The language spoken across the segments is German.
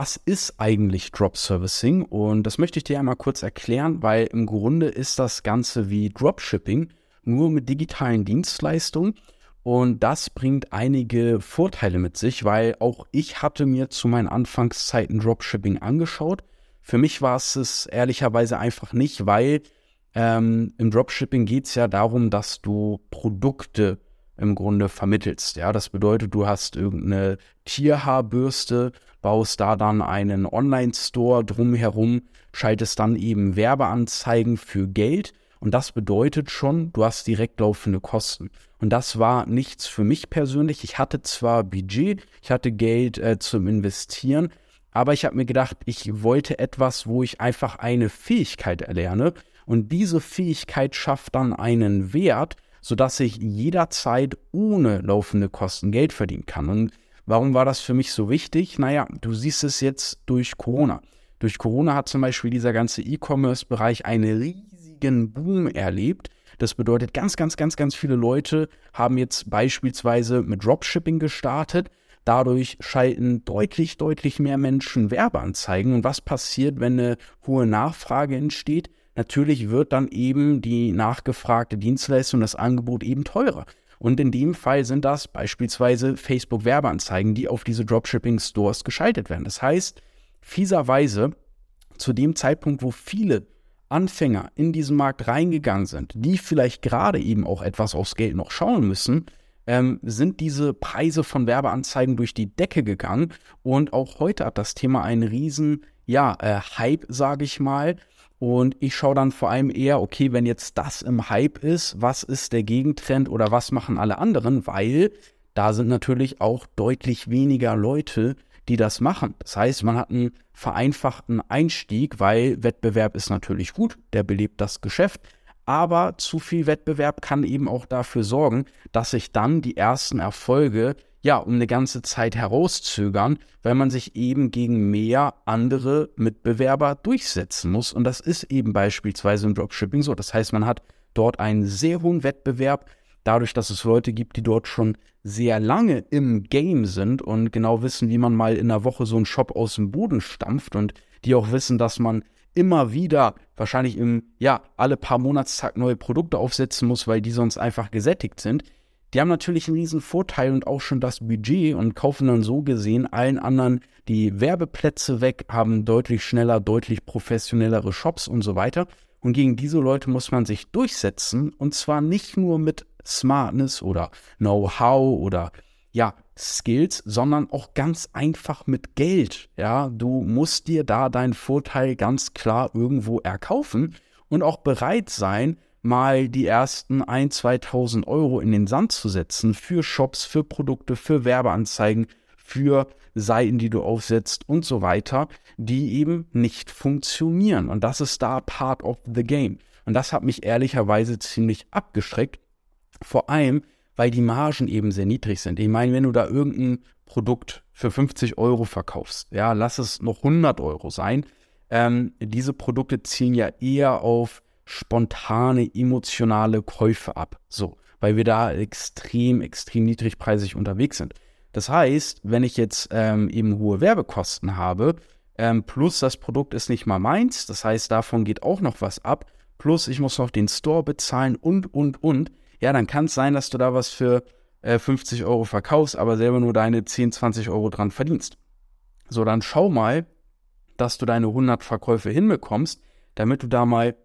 Was ist eigentlich Drop Servicing? Und das möchte ich dir einmal kurz erklären, weil im Grunde ist das Ganze wie Dropshipping, nur mit digitalen Dienstleistungen. Und das bringt einige Vorteile mit sich, weil auch ich hatte mir zu meinen Anfangszeiten Dropshipping angeschaut. Für mich war es es ehrlicherweise einfach nicht, weil ähm, im Dropshipping geht es ja darum, dass du Produkte im Grunde vermittelst. Ja, das bedeutet, du hast irgendeine Tierhaarbürste, baust da dann einen Online-Store drumherum, schaltest dann eben Werbeanzeigen für Geld und das bedeutet schon, du hast direkt laufende Kosten. Und das war nichts für mich persönlich. Ich hatte zwar Budget, ich hatte Geld äh, zum Investieren, aber ich habe mir gedacht, ich wollte etwas, wo ich einfach eine Fähigkeit erlerne. Und diese Fähigkeit schafft dann einen Wert, sodass ich jederzeit ohne laufende Kosten Geld verdienen kann. Und warum war das für mich so wichtig? Naja, du siehst es jetzt durch Corona. Durch Corona hat zum Beispiel dieser ganze E-Commerce-Bereich einen riesigen Boom erlebt. Das bedeutet, ganz, ganz, ganz, ganz viele Leute haben jetzt beispielsweise mit Dropshipping gestartet. Dadurch schalten deutlich, deutlich mehr Menschen Werbeanzeigen. Und was passiert, wenn eine hohe Nachfrage entsteht? natürlich wird dann eben die nachgefragte Dienstleistung, das Angebot eben teurer. Und in dem Fall sind das beispielsweise Facebook-Werbeanzeigen, die auf diese Dropshipping-Stores geschaltet werden. Das heißt, fieserweise zu dem Zeitpunkt, wo viele Anfänger in diesen Markt reingegangen sind, die vielleicht gerade eben auch etwas aufs Geld noch schauen müssen, ähm, sind diese Preise von Werbeanzeigen durch die Decke gegangen. Und auch heute hat das Thema einen riesen, ja, äh, Hype, sage ich mal. Und ich schaue dann vor allem eher, okay, wenn jetzt das im Hype ist, was ist der Gegentrend oder was machen alle anderen? Weil da sind natürlich auch deutlich weniger Leute, die das machen. Das heißt, man hat einen vereinfachten Einstieg, weil Wettbewerb ist natürlich gut, der belebt das Geschäft. Aber zu viel Wettbewerb kann eben auch dafür sorgen, dass sich dann die ersten Erfolge ja, um eine ganze Zeit herauszögern, weil man sich eben gegen mehr andere Mitbewerber durchsetzen muss. Und das ist eben beispielsweise im Dropshipping so. Das heißt, man hat dort einen sehr hohen Wettbewerb, dadurch, dass es Leute gibt, die dort schon sehr lange im Game sind und genau wissen, wie man mal in einer Woche so einen Shop aus dem Boden stampft und die auch wissen, dass man immer wieder wahrscheinlich im, ja, alle paar Monatstag neue Produkte aufsetzen muss, weil die sonst einfach gesättigt sind. Die haben natürlich einen riesen Vorteil und auch schon das Budget und kaufen dann so gesehen allen anderen die Werbeplätze weg, haben deutlich schneller, deutlich professionellere Shops und so weiter. Und gegen diese Leute muss man sich durchsetzen und zwar nicht nur mit Smartness oder Know-how oder ja, Skills, sondern auch ganz einfach mit Geld. Ja, du musst dir da deinen Vorteil ganz klar irgendwo erkaufen und auch bereit sein, mal die ersten 1.000, 2.000 Euro in den Sand zu setzen für Shops, für Produkte, für Werbeanzeigen, für Seiten, die du aufsetzt und so weiter, die eben nicht funktionieren. Und das ist da part of the game. Und das hat mich ehrlicherweise ziemlich abgeschreckt. Vor allem, weil die Margen eben sehr niedrig sind. Ich meine, wenn du da irgendein Produkt für 50 Euro verkaufst, ja, lass es noch 100 Euro sein. Ähm, diese Produkte zielen ja eher auf spontane, emotionale Käufe ab. So, weil wir da extrem, extrem niedrigpreisig unterwegs sind. Das heißt, wenn ich jetzt ähm, eben hohe Werbekosten habe, ähm, plus das Produkt ist nicht mal meins, das heißt, davon geht auch noch was ab, plus ich muss noch den Store bezahlen und, und, und, ja, dann kann es sein, dass du da was für äh, 50 Euro verkaufst, aber selber nur deine 10, 20 Euro dran verdienst. So, dann schau mal, dass du deine 100 Verkäufe hinbekommst, damit du da mal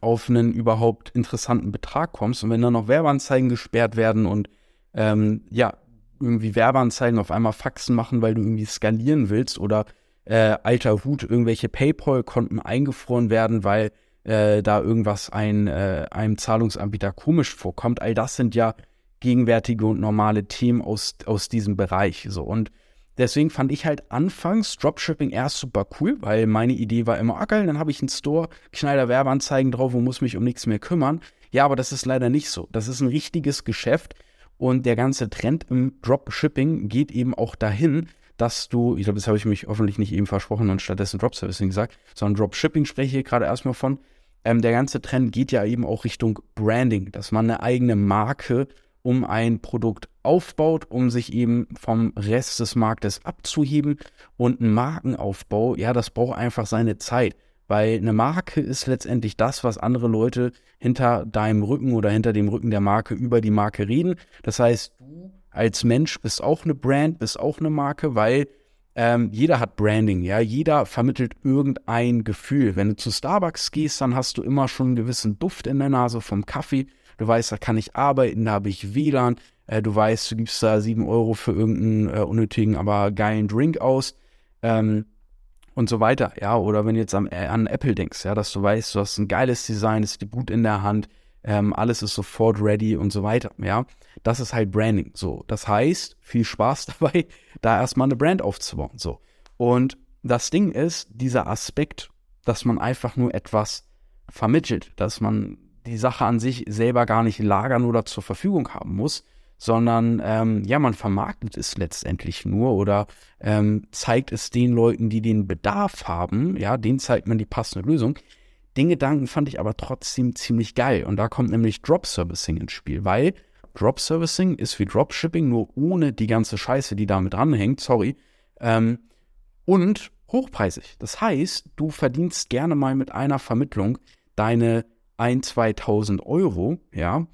auf einen überhaupt interessanten Betrag kommst. Und wenn dann noch Werbeanzeigen gesperrt werden und ähm, ja, irgendwie Werbeanzeigen auf einmal Faxen machen, weil du irgendwie skalieren willst oder äh, alter Hut, irgendwelche PayPal-Konten eingefroren werden, weil äh, da irgendwas ein, äh, einem Zahlungsanbieter komisch vorkommt. All das sind ja gegenwärtige und normale Themen aus, aus diesem Bereich. So. Und Deswegen fand ich halt anfangs Dropshipping erst super cool, weil meine Idee war immer, ah geil, dann habe ich einen Store, knall Werbeanzeigen drauf und muss mich um nichts mehr kümmern. Ja, aber das ist leider nicht so. Das ist ein richtiges Geschäft und der ganze Trend im Dropshipping geht eben auch dahin, dass du, ich glaube, das habe ich mich hoffentlich nicht eben versprochen und stattdessen Dropservicing gesagt, sondern Dropshipping spreche ich hier gerade erstmal von. Ähm, der ganze Trend geht ja eben auch Richtung Branding, dass man eine eigene Marke um ein Produkt aufbaut, um sich eben vom Rest des Marktes abzuheben. Und ein Markenaufbau, ja, das braucht einfach seine Zeit. Weil eine Marke ist letztendlich das, was andere Leute hinter deinem Rücken oder hinter dem Rücken der Marke über die Marke reden. Das heißt, du als Mensch bist auch eine Brand, bist auch eine Marke, weil ähm, jeder hat Branding, ja, jeder vermittelt irgendein Gefühl. Wenn du zu Starbucks gehst, dann hast du immer schon einen gewissen Duft in der Nase vom Kaffee. Du weißt, da kann ich arbeiten, da habe ich WLAN. Äh, du weißt, du gibst da sieben Euro für irgendeinen äh, unnötigen, aber geilen Drink aus. Ähm, und so weiter, ja, oder wenn du jetzt an, äh, an Apple denkst, ja, dass du weißt, du hast ein geiles Design, es ist gut in der Hand, ähm, alles ist sofort ready und so weiter, ja, das ist halt Branding, so, das heißt, viel Spaß dabei, da erstmal eine Brand aufzubauen, so, und das Ding ist, dieser Aspekt, dass man einfach nur etwas vermittelt, dass man die Sache an sich selber gar nicht lagern oder zur Verfügung haben muss, sondern ähm, ja, man vermarktet es letztendlich nur oder ähm, zeigt es den Leuten, die den Bedarf haben, ja, denen zeigt man die passende Lösung. Den Gedanken fand ich aber trotzdem ziemlich geil und da kommt nämlich Drop Servicing ins Spiel, weil Drop Servicing ist wie Dropshipping, nur ohne die ganze Scheiße, die damit dranhängt, sorry, ähm, und hochpreisig. Das heißt, du verdienst gerne mal mit einer Vermittlung deine 1.000, 2.000 Euro, ja,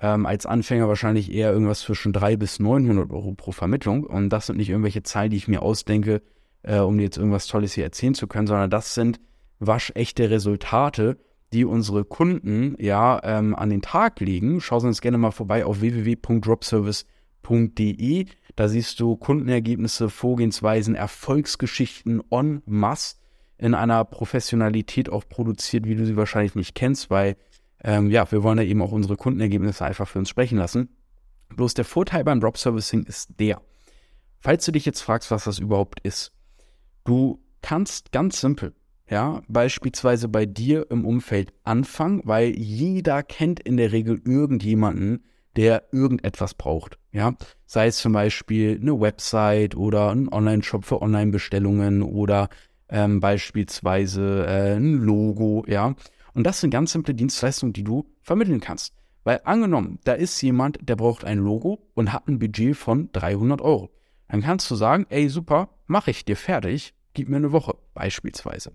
ähm, als Anfänger wahrscheinlich eher irgendwas zwischen 300 bis 900 Euro pro Vermittlung. Und das sind nicht irgendwelche Zahlen, die ich mir ausdenke, äh, um dir jetzt irgendwas Tolles hier erzählen zu können, sondern das sind waschechte Resultate, die unsere Kunden ja ähm, an den Tag legen. Schau uns gerne mal vorbei auf www.dropservice.de. Da siehst du Kundenergebnisse, Vorgehensweisen, Erfolgsgeschichten en masse in einer Professionalität auch produziert, wie du sie wahrscheinlich nicht kennst, weil ähm, ja, wir wollen ja eben auch unsere Kundenergebnisse einfach für uns sprechen lassen. Bloß der Vorteil beim Drop Servicing ist der, falls du dich jetzt fragst, was das überhaupt ist, du kannst ganz simpel, ja, beispielsweise bei dir im Umfeld anfangen, weil jeder kennt in der Regel irgendjemanden, der irgendetwas braucht. Ja, sei es zum Beispiel eine Website oder ein Online-Shop für Online-Bestellungen oder ähm, beispielsweise äh, ein Logo, ja. Und das sind ganz simple Dienstleistungen, die du vermitteln kannst. Weil angenommen, da ist jemand, der braucht ein Logo und hat ein Budget von 300 Euro. Dann kannst du sagen, ey super, mache ich dir fertig, gib mir eine Woche beispielsweise.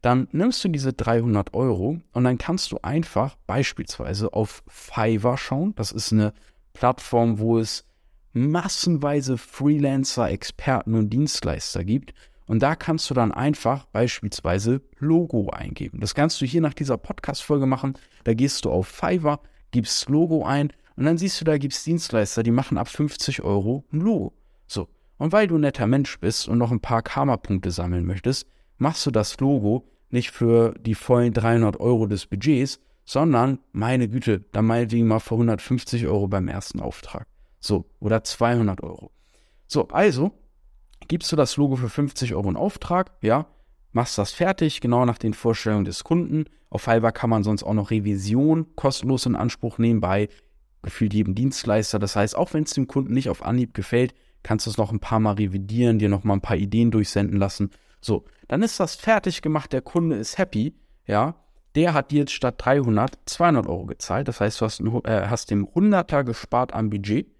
Dann nimmst du diese 300 Euro und dann kannst du einfach beispielsweise auf Fiverr schauen. Das ist eine Plattform, wo es massenweise Freelancer, Experten und Dienstleister gibt und da kannst du dann einfach beispielsweise Logo eingeben. Das kannst du hier nach dieser Podcast-Folge machen. Da gehst du auf Fiverr, gibst Logo ein und dann siehst du, da gibt es Dienstleister, die machen ab 50 Euro ein Logo. So. Und weil du ein netter Mensch bist und noch ein paar Karma-Punkte sammeln möchtest, machst du das Logo nicht für die vollen 300 Euro des Budgets, sondern, meine Güte, dann meinetwegen mal für 150 Euro beim ersten Auftrag. So, oder 200 Euro. So, also gibst du das Logo für 50 Euro in Auftrag, ja, machst das fertig, genau nach den Vorstellungen des Kunden. Auf Fiverr kann man sonst auch noch Revision kostenlos in Anspruch nehmen bei gefühlt jedem Dienstleister. Das heißt, auch wenn es dem Kunden nicht auf Anhieb gefällt, kannst du es noch ein paar Mal revidieren, dir noch mal ein paar Ideen durchsenden lassen. So, dann ist das fertig gemacht, der Kunde ist happy, ja. Der hat dir jetzt statt 300 200 Euro gezahlt. Das heißt, du hast, äh, hast dem 100er gespart am Budget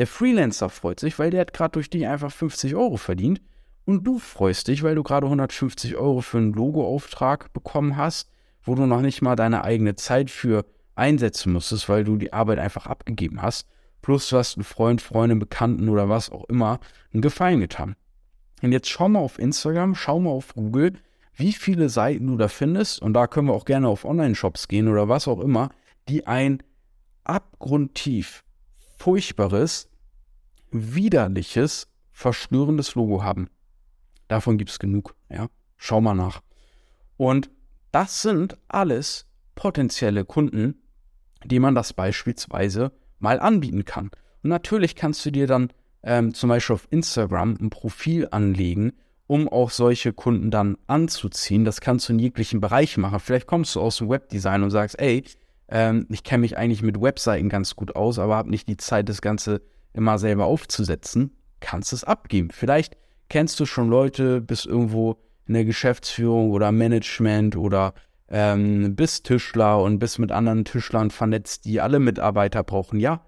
der Freelancer freut sich, weil der hat gerade durch dich einfach 50 Euro verdient. Und du freust dich, weil du gerade 150 Euro für einen Logoauftrag bekommen hast, wo du noch nicht mal deine eigene Zeit für einsetzen musstest, weil du die Arbeit einfach abgegeben hast. Plus du hast einen Freund, Freundin, Bekannten oder was auch immer einen Gefallen getan. Und jetzt schau mal auf Instagram, schau mal auf Google, wie viele Seiten du da findest. Und da können wir auch gerne auf Online-Shops gehen oder was auch immer, die ein abgrundtief furchtbares, widerliches, verstörendes Logo haben. Davon gibt es genug, ja. Schau mal nach. Und das sind alles potenzielle Kunden, die man das beispielsweise mal anbieten kann. Und natürlich kannst du dir dann ähm, zum Beispiel auf Instagram ein Profil anlegen, um auch solche Kunden dann anzuziehen. Das kannst du in jeglichen Bereichen machen. Vielleicht kommst du aus dem Webdesign und sagst, ey, ähm, ich kenne mich eigentlich mit Webseiten ganz gut aus, aber habe nicht die Zeit, das Ganze immer selber aufzusetzen. Kannst es abgeben. Vielleicht kennst du schon Leute, bist irgendwo in der Geschäftsführung oder Management oder ähm, bist Tischler und bist mit anderen Tischlern vernetzt, die alle Mitarbeiter brauchen. Ja,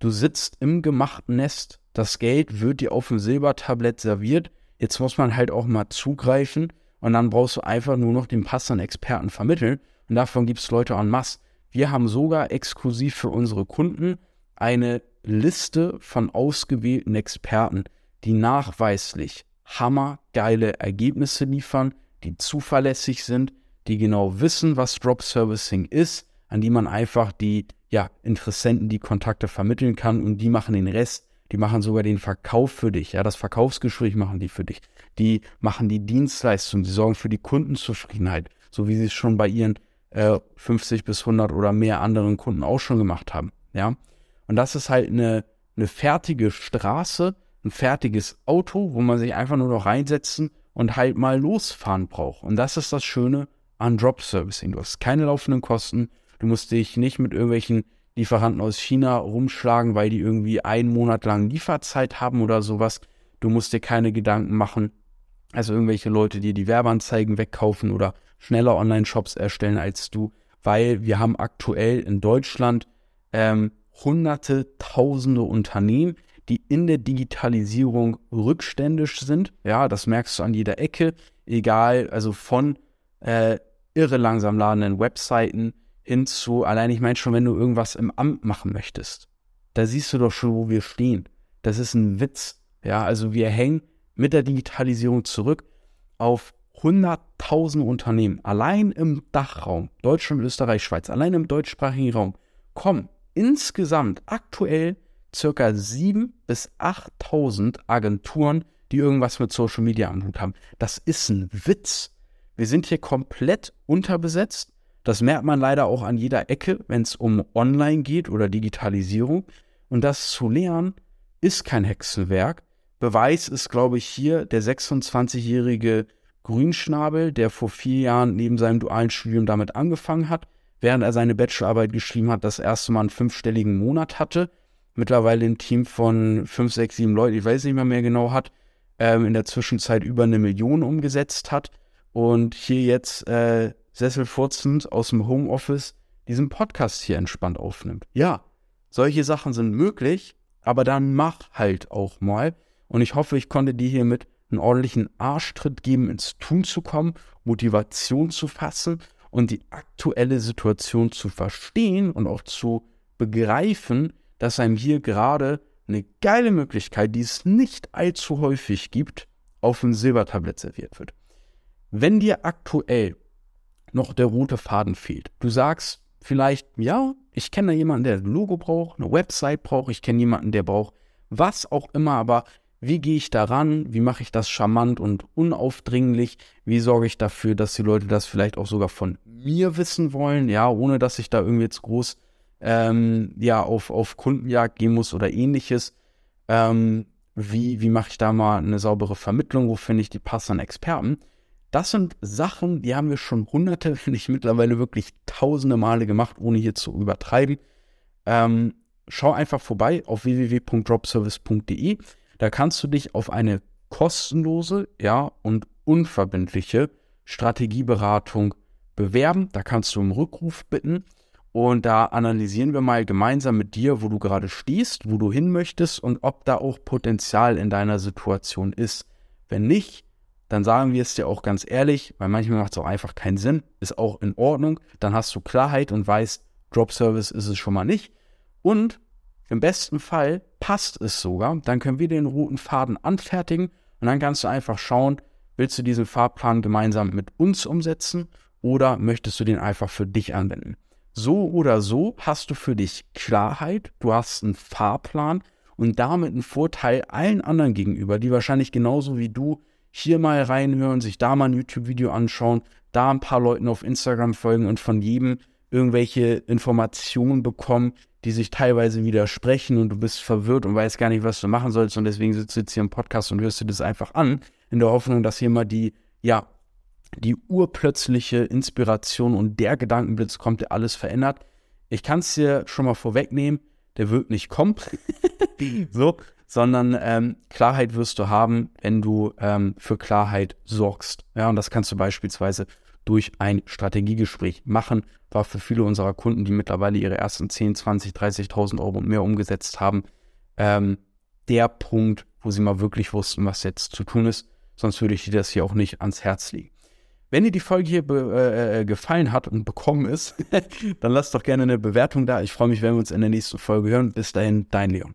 Du sitzt im gemachten Nest, das Geld wird dir auf dem Silbertablett serviert. Jetzt muss man halt auch mal zugreifen und dann brauchst du einfach nur noch den passenden Experten vermitteln. Und davon gibt es Leute en masse. Wir haben sogar exklusiv für unsere Kunden eine Liste von ausgewählten Experten, die nachweislich hammergeile Ergebnisse liefern, die zuverlässig sind, die genau wissen, was Drop Servicing ist, an die man einfach die ja, Interessenten, die Kontakte vermitteln kann und die machen den Rest. Die machen sogar den Verkauf für dich. Ja, das Verkaufsgespräch machen die für dich. Die machen die Dienstleistung, die sorgen für die Kundenzufriedenheit, so wie sie es schon bei ihren äh, 50 bis 100 oder mehr anderen Kunden auch schon gemacht haben. Ja, und das ist halt eine, eine fertige Straße, ein fertiges Auto, wo man sich einfach nur noch reinsetzen und halt mal losfahren braucht. Und das ist das Schöne an Drop Servicing. Du hast keine laufenden Kosten. Du musst dich nicht mit irgendwelchen Lieferanten aus China rumschlagen, weil die irgendwie einen Monat lang Lieferzeit haben oder sowas. Du musst dir keine Gedanken machen. Also irgendwelche Leute, die die Werbeanzeigen wegkaufen oder schneller Online-Shops erstellen als du, weil wir haben aktuell in Deutschland ähm, hunderte, tausende Unternehmen, die in der Digitalisierung rückständisch sind. Ja, das merkst du an jeder Ecke, egal, also von äh, irre langsam ladenden Webseiten hin zu, allein ich meine schon, wenn du irgendwas im Amt machen möchtest, da siehst du doch schon, wo wir stehen. Das ist ein Witz. Ja, also wir hängen mit der Digitalisierung zurück auf hunderttausende Unternehmen, allein im Dachraum, Deutschland, Österreich, Schweiz, allein im deutschsprachigen Raum, kommen insgesamt aktuell circa 7.000 bis 8.000 Agenturen, die irgendwas mit Social Media am Hut haben. Das ist ein Witz. Wir sind hier komplett unterbesetzt. Das merkt man leider auch an jeder Ecke, wenn es um Online geht oder Digitalisierung. Und das zu lernen ist kein Hexenwerk. Beweis ist, glaube ich, hier der 26-jährige Grünschnabel, der vor vier Jahren neben seinem dualen Studium damit angefangen hat, während er seine Bachelorarbeit geschrieben hat, das erste Mal einen fünfstelligen Monat hatte, mittlerweile ein Team von fünf, sechs, sieben Leuten, ich weiß nicht mehr mehr genau hat, ähm, in der Zwischenzeit über eine Million umgesetzt hat und hier jetzt äh, sesselfurzend aus dem Homeoffice diesen Podcast hier entspannt aufnimmt. Ja, solche Sachen sind möglich, aber dann mach halt auch mal. Und ich hoffe, ich konnte dir hiermit einen ordentlichen Arschtritt geben, ins Tun zu kommen, Motivation zu fassen und die aktuelle Situation zu verstehen und auch zu begreifen, dass einem hier gerade eine geile Möglichkeit, die es nicht allzu häufig gibt, auf dem Silbertablett serviert wird. Wenn dir aktuell noch der rote Faden fehlt, du sagst vielleicht, ja, ich kenne jemanden, der ein Logo braucht, eine Website braucht, ich kenne jemanden, der braucht was auch immer, aber wie gehe ich daran? Wie mache ich das charmant und unaufdringlich? Wie sorge ich dafür, dass die Leute das vielleicht auch sogar von mir wissen wollen? Ja, ohne dass ich da irgendwie jetzt groß ähm, ja, auf, auf Kundenjagd gehen muss oder ähnliches. Ähm, wie, wie mache ich da mal eine saubere Vermittlung? Wo finde ich die passenden Experten? Das sind Sachen, die haben wir schon hunderte, finde ich mittlerweile wirklich tausende Male gemacht, ohne hier zu übertreiben. Ähm, schau einfach vorbei auf www.dropservice.de. Da kannst du dich auf eine kostenlose, ja, und unverbindliche Strategieberatung bewerben. Da kannst du um Rückruf bitten. Und da analysieren wir mal gemeinsam mit dir, wo du gerade stehst, wo du hin möchtest und ob da auch Potenzial in deiner Situation ist. Wenn nicht, dann sagen wir es dir auch ganz ehrlich, weil manchmal macht es auch einfach keinen Sinn, ist auch in Ordnung. Dann hast du Klarheit und weißt, Drop Service ist es schon mal nicht. Und im besten Fall passt es sogar. Dann können wir den roten Faden anfertigen und dann kannst du einfach schauen, willst du diesen Fahrplan gemeinsam mit uns umsetzen oder möchtest du den einfach für dich anwenden? So oder so hast du für dich Klarheit, du hast einen Fahrplan und damit einen Vorteil allen anderen gegenüber, die wahrscheinlich genauso wie du hier mal reinhören, sich da mal ein YouTube-Video anschauen, da ein paar Leuten auf Instagram folgen und von jedem irgendwelche Informationen bekommen, die sich teilweise widersprechen und du bist verwirrt und weißt gar nicht, was du machen sollst und deswegen sitzt du jetzt hier im Podcast und hörst dir das einfach an, in der Hoffnung, dass hier mal die, ja, die urplötzliche Inspiration und der Gedankenblitz kommt, der alles verändert. Ich kann es dir schon mal vorwegnehmen, der wird nicht kommen, so, sondern ähm, Klarheit wirst du haben, wenn du ähm, für Klarheit sorgst. Ja, und das kannst du beispielsweise durch ein Strategiegespräch machen. War für viele unserer Kunden, die mittlerweile ihre ersten 10, 20, 30.000 Euro und mehr umgesetzt haben, ähm, der Punkt, wo sie mal wirklich wussten, was jetzt zu tun ist. Sonst würde ich dir das hier auch nicht ans Herz legen. Wenn dir die Folge hier äh, äh, gefallen hat und bekommen ist, dann lass doch gerne eine Bewertung da. Ich freue mich, wenn wir uns in der nächsten Folge hören. Bis dahin, dein Leon.